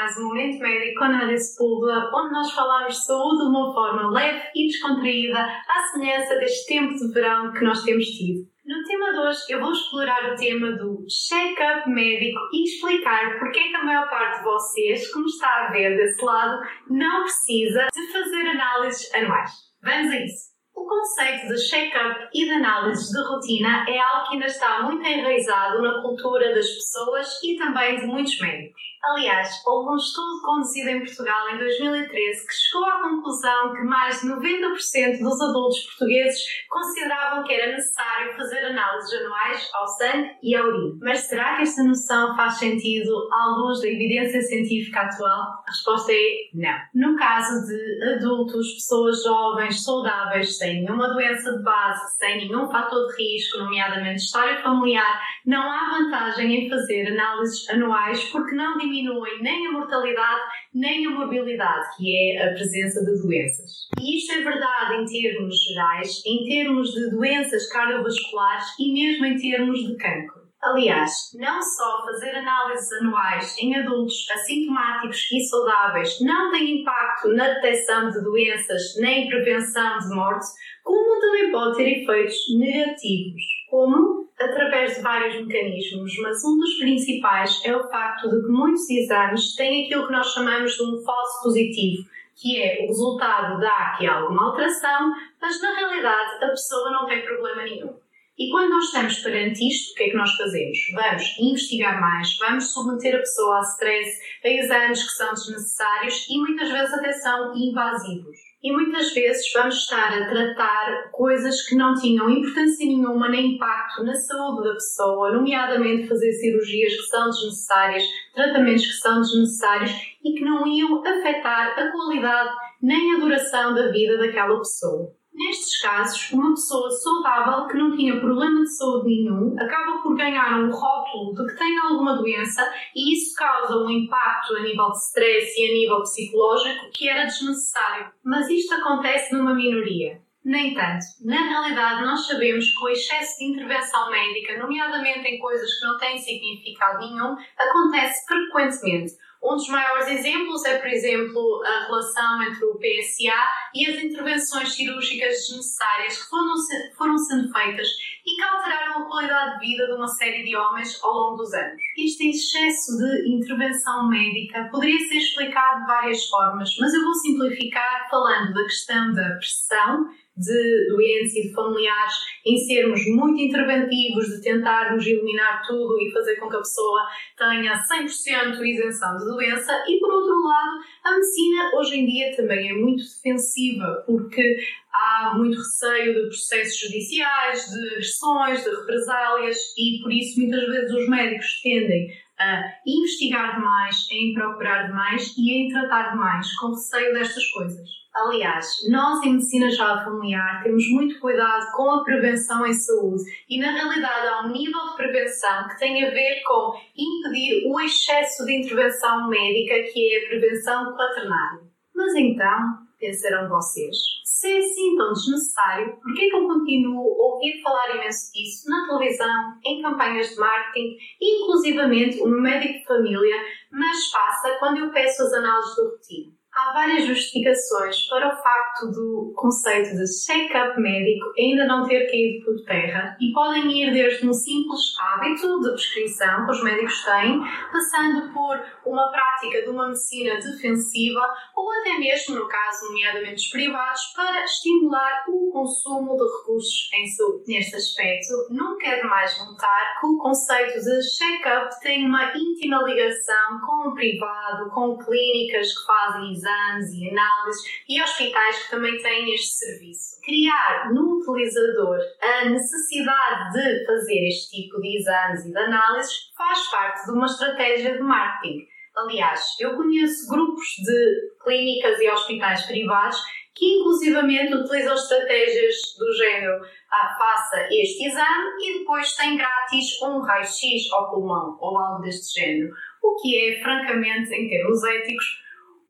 mais um Momento Médico com Análise Pública, onde nós falamos de saúde de uma forma leve e descontraída, à semelhança deste tempo de verão que nós temos tido. No tema de hoje, eu vou explorar o tema do check-up médico e explicar porque é que a maior parte de vocês, me está a ver desse lado, não precisa de fazer análises anuais. Vamos a isso! O conceito de check-up e de análise de rotina é algo que ainda está muito enraizado na cultura das pessoas e também de muitos médicos. Aliás, houve um estudo conduzido em Portugal em 2013 que chegou à conclusão que mais de 90% dos adultos portugueses consideravam que era necessário fazer análises anuais ao sangue e à urina. Mas será que esta noção faz sentido à luz da evidência científica atual? A resposta é não. No caso de adultos, pessoas jovens, saudáveis, sem nenhuma doença de base, sem nenhum fator de risco, nomeadamente história familiar, não há vantagem em fazer análises anuais porque não diminuem nem a mortalidade nem a morbilidade, que é a presença de doenças. E isto é verdade em termos gerais, em termos de doenças cardiovasculares e mesmo em termos de cancro. Aliás, não só fazer análises anuais em adultos assintomáticos e saudáveis não tem impacto na detecção de doenças nem prevenção de morte, como também pode ter efeitos negativos. Como? Através de vários mecanismos, mas um dos principais é o facto de que muitos exames têm aquilo que nós chamamos de um falso positivo, que é o resultado dá aqui alguma alteração, mas na realidade a pessoa não tem problema nenhum. E quando nós estamos perante isto, o que é que nós fazemos? Vamos investigar mais, vamos submeter a pessoa a stress, a exames que são desnecessários e muitas vezes até são invasivos. E muitas vezes vamos estar a tratar coisas que não tinham importância nenhuma nem impacto na saúde da pessoa, nomeadamente fazer cirurgias que são desnecessárias, tratamentos que são desnecessários e que não iam afetar a qualidade nem a duração da vida daquela pessoa. Nestes casos, uma pessoa saudável que não tinha problema de saúde nenhum acaba por ganhar um rótulo de que tem alguma doença e isso causa um impacto a nível de stress e a nível psicológico que era desnecessário. Mas isto acontece numa minoria. No entanto, na realidade, nós sabemos que o excesso de intervenção médica, nomeadamente em coisas que não têm significado nenhum, acontece frequentemente um dos maiores exemplos é, por exemplo, a relação entre o PSA e as intervenções cirúrgicas desnecessárias que foram, foram sendo feitas e que alteraram a qualidade de vida de uma série de homens ao longo dos anos. Este excesso de intervenção médica poderia ser explicado de várias formas, mas eu vou simplificar falando da questão da pressão de doentes e de familiares em sermos muito interventivos, de tentarmos eliminar tudo e fazer com que a pessoa tenha 100% isenção de doença, e por outro lado, a medicina hoje em dia também é muito defensiva, porque há muito receio de processos judiciais, de agressões, de represálias, e por isso muitas vezes os médicos tendem a investigar demais, em procurar demais e em tratar demais, com receio destas coisas. Aliás, nós em medicina já familiar temos muito cuidado com a prevenção em saúde e na realidade há um nível de prevenção que tem a ver com impedir o excesso de intervenção médica que é a prevenção quaternária. Mas então, pensarão vocês, se é assim tão desnecessário, por que que eu continuo a ouvir falar imenso disso na televisão, em campanhas de marketing, inclusivamente o meu médico de família, mas passa quando eu peço as análises de rotina? Há várias justificações para o facto do conceito de check-up médico ainda não ter caído por terra e podem ir desde um simples hábito de prescrição que os médicos têm, passando por uma prática de uma medicina defensiva ou até mesmo, no caso nomeadamente dos privados, para estimular o consumo de recursos em saúde. Neste aspecto, nunca é demais notar que o conceito de check-up tem uma íntima ligação com o privado, com clínicas que fazem exames e análises e hospitais que também têm este serviço. Criar no utilizador a necessidade de fazer este tipo de exames e de análises faz parte de uma estratégia de marketing. Aliás, eu conheço grupos de clínicas e hospitais privados que inclusivamente utilizam estratégias do género ah, faça este exame e depois tem grátis um raio-x ao pulmão ou algo deste género, o que é, francamente, em termos éticos,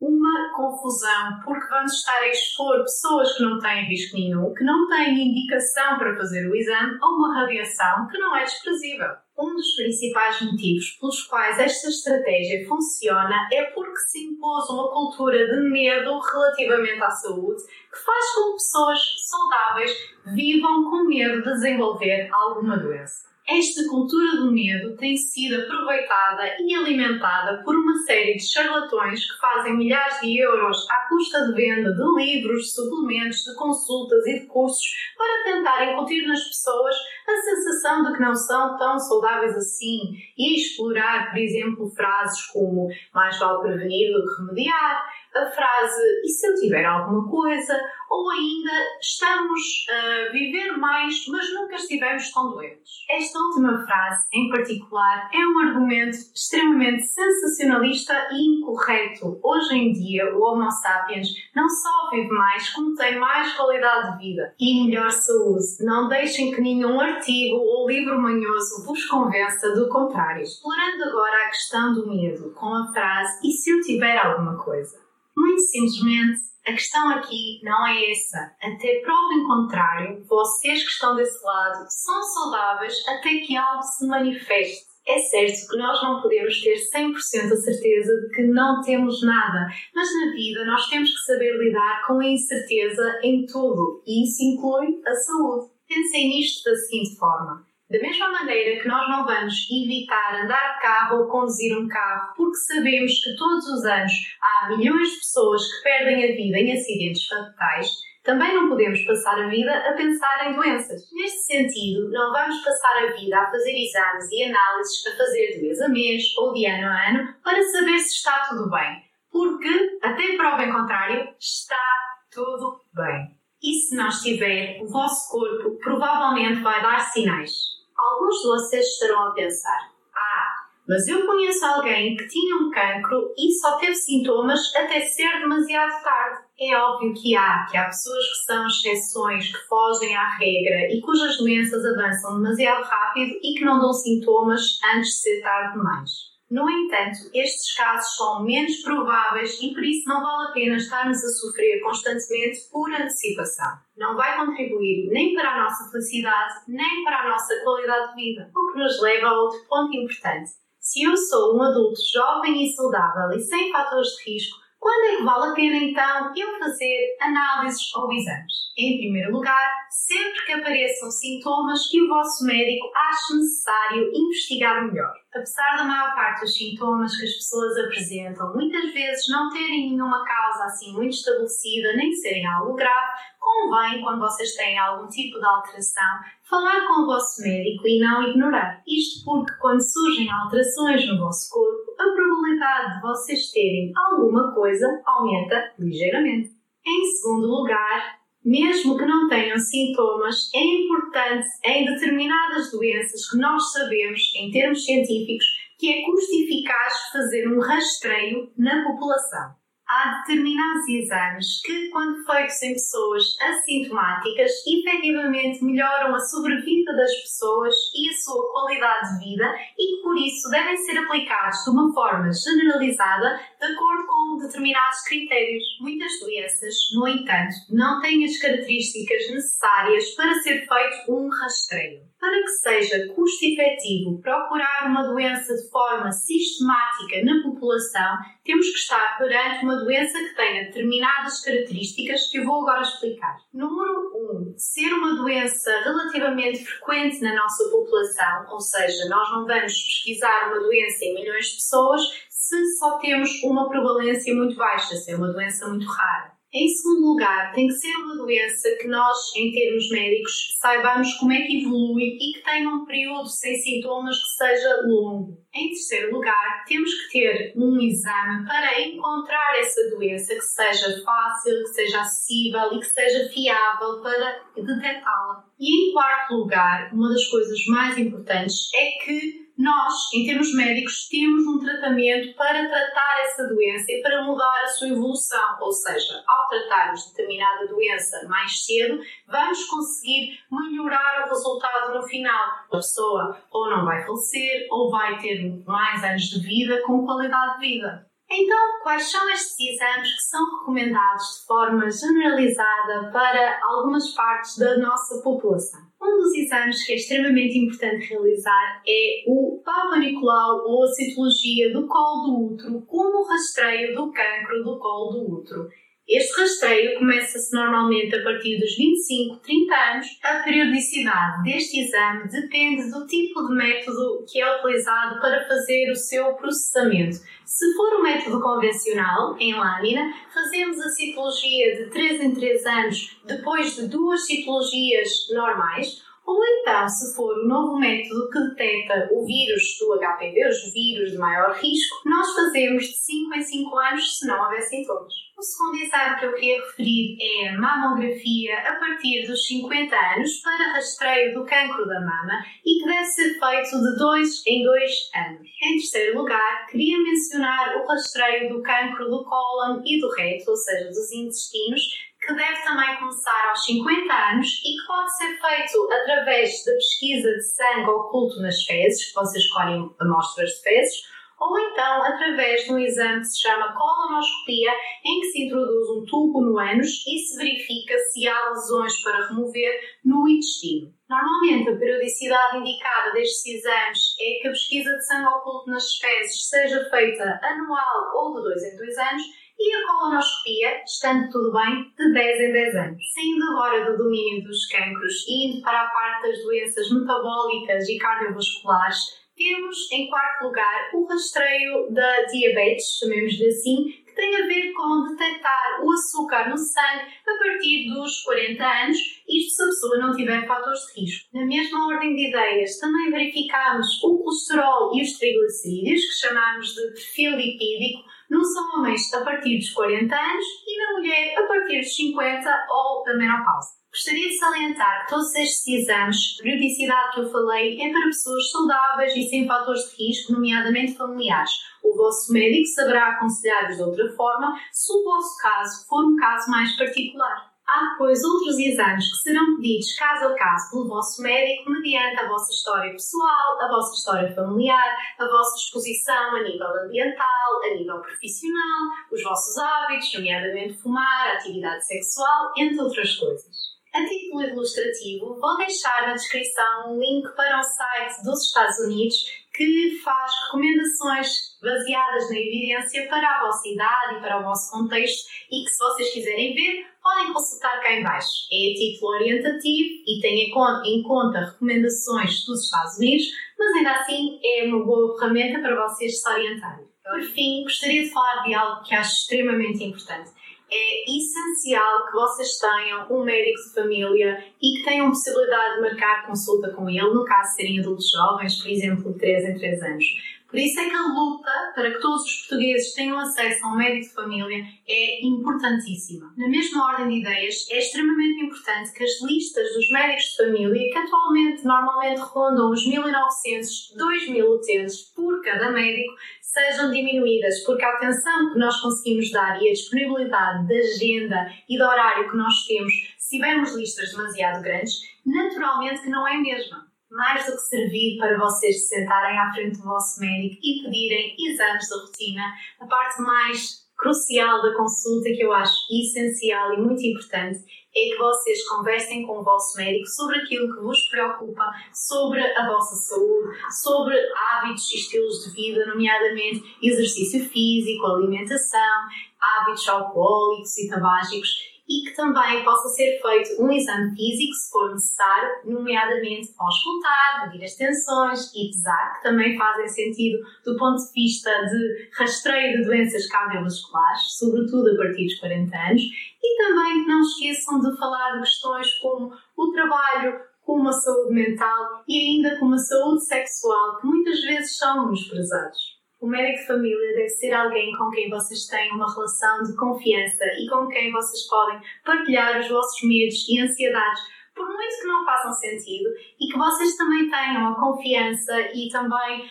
uma confusão, porque vamos estar a expor pessoas que não têm risco nenhum, que não têm indicação para fazer o exame, a uma radiação que não é desprezível. Um dos principais motivos pelos quais esta estratégia funciona é porque se impôs uma cultura de medo relativamente à saúde que faz com que pessoas saudáveis vivam com medo de desenvolver alguma doença. Esta cultura do medo tem sido aproveitada e alimentada por uma série de charlatões que fazem milhares de euros à custa de venda de livros, de suplementos, de consultas e de cursos para tentar incutir nas pessoas a sensação de que não são tão saudáveis assim e explorar, por exemplo, frases como mais vale prevenir do que remediar, a frase e se eu tiver alguma coisa, ou ainda estamos a viver mais, mas nunca estivemos tão doentes. Esta última frase, em particular, é um argumento extremamente sensacionalista e incorreto. Hoje em dia, o Homo sapiens não só vive mais, como tem mais qualidade de vida e melhor saúde. Não deixem que nenhum artigo ou livro manhoso vos convença do contrário. Explorando agora a questão do medo com a frase e se eu tiver alguma coisa. Muito simplesmente, a questão aqui não é essa. Até prova em contrário, vocês que estão desse lado são saudáveis até que algo se manifeste. É certo que nós não podemos ter 100% a certeza de que não temos nada, mas na vida nós temos que saber lidar com a incerteza em tudo, e isso inclui a saúde. Pensem nisto da seguinte forma: da mesma maneira que nós não vamos evitar andar de carro ou conduzir um carro porque sabemos que todos os anos há milhões de pessoas que perdem a vida em acidentes fatais, também não podemos passar a vida a pensar em doenças. Neste sentido, não vamos passar a vida a fazer exames e análises, a fazer de mês a mês ou de ano a ano para saber se está tudo bem. Porque, até prova em contrário, está tudo bem. E se não estiver, o vosso corpo provavelmente vai dar sinais alguns de vocês estarão a pensar: Ah, mas eu conheço alguém que tinha um cancro e só teve sintomas até ser demasiado tarde. É óbvio que há, que há pessoas que são exceções, que fogem à regra e cujas doenças avançam demasiado rápido e que não dão sintomas antes de ser tarde demais. No entanto, estes casos são menos prováveis e por isso não vale a pena estarmos a sofrer constantemente por antecipação. Não vai contribuir nem para a nossa felicidade, nem para a nossa qualidade de vida. O que nos leva a outro ponto importante. Se eu sou um adulto jovem e saudável e sem fatores de risco, quando é que vale a pena então eu fazer análises ou exames? Em primeiro lugar, sempre que apareçam sintomas que o vosso médico ache necessário investigar melhor. Apesar da maior parte dos sintomas que as pessoas apresentam muitas vezes não terem nenhuma causa assim muito estabelecida nem serem algo grave, convém, quando vocês têm algum tipo de alteração, falar com o vosso médico e não ignorar. Isto porque, quando surgem alterações no vosso corpo, a probabilidade de vocês terem alguma coisa aumenta ligeiramente. Em segundo lugar, mesmo que não tenham sintomas, é importante em determinadas doenças que nós sabemos, em termos científicos, que é custo eficaz fazer um rastreio na população há determinados exames que, quando feitos em pessoas assintomáticas, efetivamente melhoram a sobrevida das pessoas e a sua qualidade de vida e que, por isso, devem ser aplicados de uma forma generalizada de acordo com determinados critérios. Muitas doenças, no entanto, não têm as características necessárias para ser feito um rastreio. Para que seja custo-efetivo procurar uma doença de forma sistemática na população, temos que estar perante uma doença que tenha determinadas características que eu vou agora explicar. Número 1. Um, ser uma doença relativamente frequente na nossa população, ou seja, nós não vamos pesquisar uma doença em milhões de pessoas se só temos uma prevalência muito baixa, se é uma doença muito rara. Em segundo lugar, tem que ser uma doença que nós, em termos médicos, saibamos como é que evolui e que tenha um período sem sintomas que seja longo. Em terceiro lugar, temos que ter um exame para encontrar essa doença que seja fácil, que seja acessível e que seja fiável para detectá-la. E em quarto lugar, uma das coisas mais importantes é que nós, em termos médicos, temos um tratamento para tratar essa doença e para mudar a sua evolução. Ou seja, ao tratarmos determinada doença mais cedo, vamos conseguir melhorar o resultado no final. A pessoa ou não vai falecer ou vai ter mais anos de vida com qualidade de vida. Então, quais são estes exames que são recomendados de forma generalizada para algumas partes da nossa população? Um dos exames que é extremamente importante realizar é o Papa Nicolau ou a citologia do colo do útero como rastreio do cancro do colo do útero. Este rastreio começa-se normalmente a partir dos 25, 30 anos. A periodicidade deste exame depende do tipo de método que é utilizado para fazer o seu processamento. Se for o método convencional, em lâmina, fazemos a citologia de 3 em 3 anos depois de duas citologias normais ou então, se for o novo método que detecta o vírus do HPV, os vírus de maior risco, nós fazemos de 5 em 5 anos se não houver sintomas. O segundo exame que eu queria referir é a mamografia a partir dos 50 anos para rastreio do cancro da mama e que deve ser feito de 2 em 2 anos. Em terceiro lugar, queria mencionar o rastreio do cancro do cólon e do reto, ou seja, dos intestinos, que deve também começar aos 50 anos e que pode ser feito através da pesquisa de sangue oculto nas fezes, que vocês escolhem amostras de fezes, ou então através de um exame que se chama colonoscopia, em que se introduz um tubo no ânus e se verifica se há lesões para remover no intestino. Normalmente, a periodicidade indicada destes exames é que a pesquisa de sangue oculto nas fezes seja feita anual ou de 2 em 2 anos e a colonoscopia, estando tudo bem, de 10 em 10 anos. Saindo agora do domínio dos cancros e indo para a parte das doenças metabólicas e cardiovasculares, temos em quarto lugar o rastreio da diabetes, chamemos-lhe assim, que tem a ver com detectar o açúcar no sangue a partir dos 40 anos, isto se a pessoa não tiver fatores de risco. Na mesma ordem de ideias, também verificamos o colesterol e os triglicerídeos, que chamamos de perfil lipídico, nos homens a partir dos 40 anos e na mulher a partir dos 50 ou da menopausa. Gostaria de salientar que todos estes exames, periodicidade que eu falei, é para pessoas saudáveis e sem fatores de risco, nomeadamente familiares. O vosso médico saberá aconselhar-vos de outra forma se o vosso caso for um caso mais particular. Há depois outros exames que serão pedidos caso a caso pelo vosso médico mediante a vossa história pessoal, a vossa história familiar, a vossa exposição a nível ambiental, a nível profissional, os vossos hábitos, nomeadamente fumar, atividade sexual, entre outras coisas. A título ilustrativo, vou deixar na descrição um link para um site dos Estados Unidos que faz recomendações baseadas na evidência para a vossa idade e para o vosso contexto e que, se vocês quiserem ver, podem consultar cá em baixo. É a título orientativo e tem em conta recomendações dos Estados Unidos, mas ainda assim é uma boa ferramenta para vocês se orientarem. Por fim, gostaria de falar de algo que acho extremamente importante é essencial que vocês tenham um médico de família e que tenham possibilidade de marcar consulta com ele, no caso de serem adultos jovens, por exemplo, de 3 em 3 anos. Por isso é que a luta para que todos os portugueses tenham acesso a um médico de família é importantíssima. Na mesma ordem de ideias, é extremamente importante que as listas dos médicos de família, que atualmente normalmente rondam os 1.900, 2.000 utentes por cada médico, sejam diminuídas, porque a atenção que nós conseguimos dar e a disponibilidade da agenda e do horário que nós temos, se tivermos listas demasiado grandes, naturalmente que não é a mesma mais do que servir para vocês se sentarem à frente do vosso médico e pedirem exames de rotina, a parte mais crucial da consulta que eu acho essencial e muito importante é que vocês conversem com o vosso médico sobre aquilo que vos preocupa, sobre a vossa saúde, sobre hábitos e estilos de vida, nomeadamente exercício físico, alimentação, hábitos alcoólicos e tabágicos e que também possa ser feito um exame físico, se for necessário, nomeadamente auscultar, medir as tensões e pesar, que também fazem sentido do ponto de vista de rastreio de doenças cardiovasculares, sobretudo a partir dos 40 anos, e também não esqueçam de falar de questões como o trabalho, como a saúde mental e ainda como a saúde sexual, que muitas vezes são menosprezados. O médico de família deve ser alguém com quem vocês têm uma relação de confiança e com quem vocês podem partilhar os vossos medos e ansiedades, por muito que não façam sentido, e que vocês também tenham a confiança e também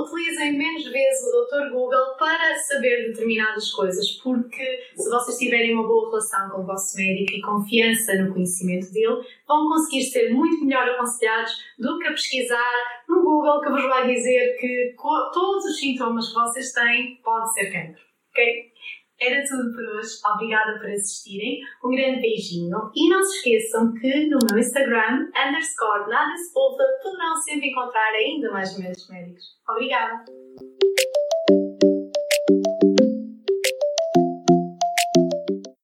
utilizem menos vezes o Dr. Google para saber determinadas coisas, porque se vocês tiverem uma boa relação com o vosso médico e confiança no conhecimento dele, vão conseguir ser muito melhor aconselhados do que a pesquisar no Google que vos vai dizer que todos os sintomas que vocês têm pode ser cancro. Ok? Era tudo por hoje. Obrigada por assistirem. Um grande beijinho. E não se esqueçam que no meu Instagram, underscore nada se poderão sempre encontrar ainda mais médicos médicos. Obrigada!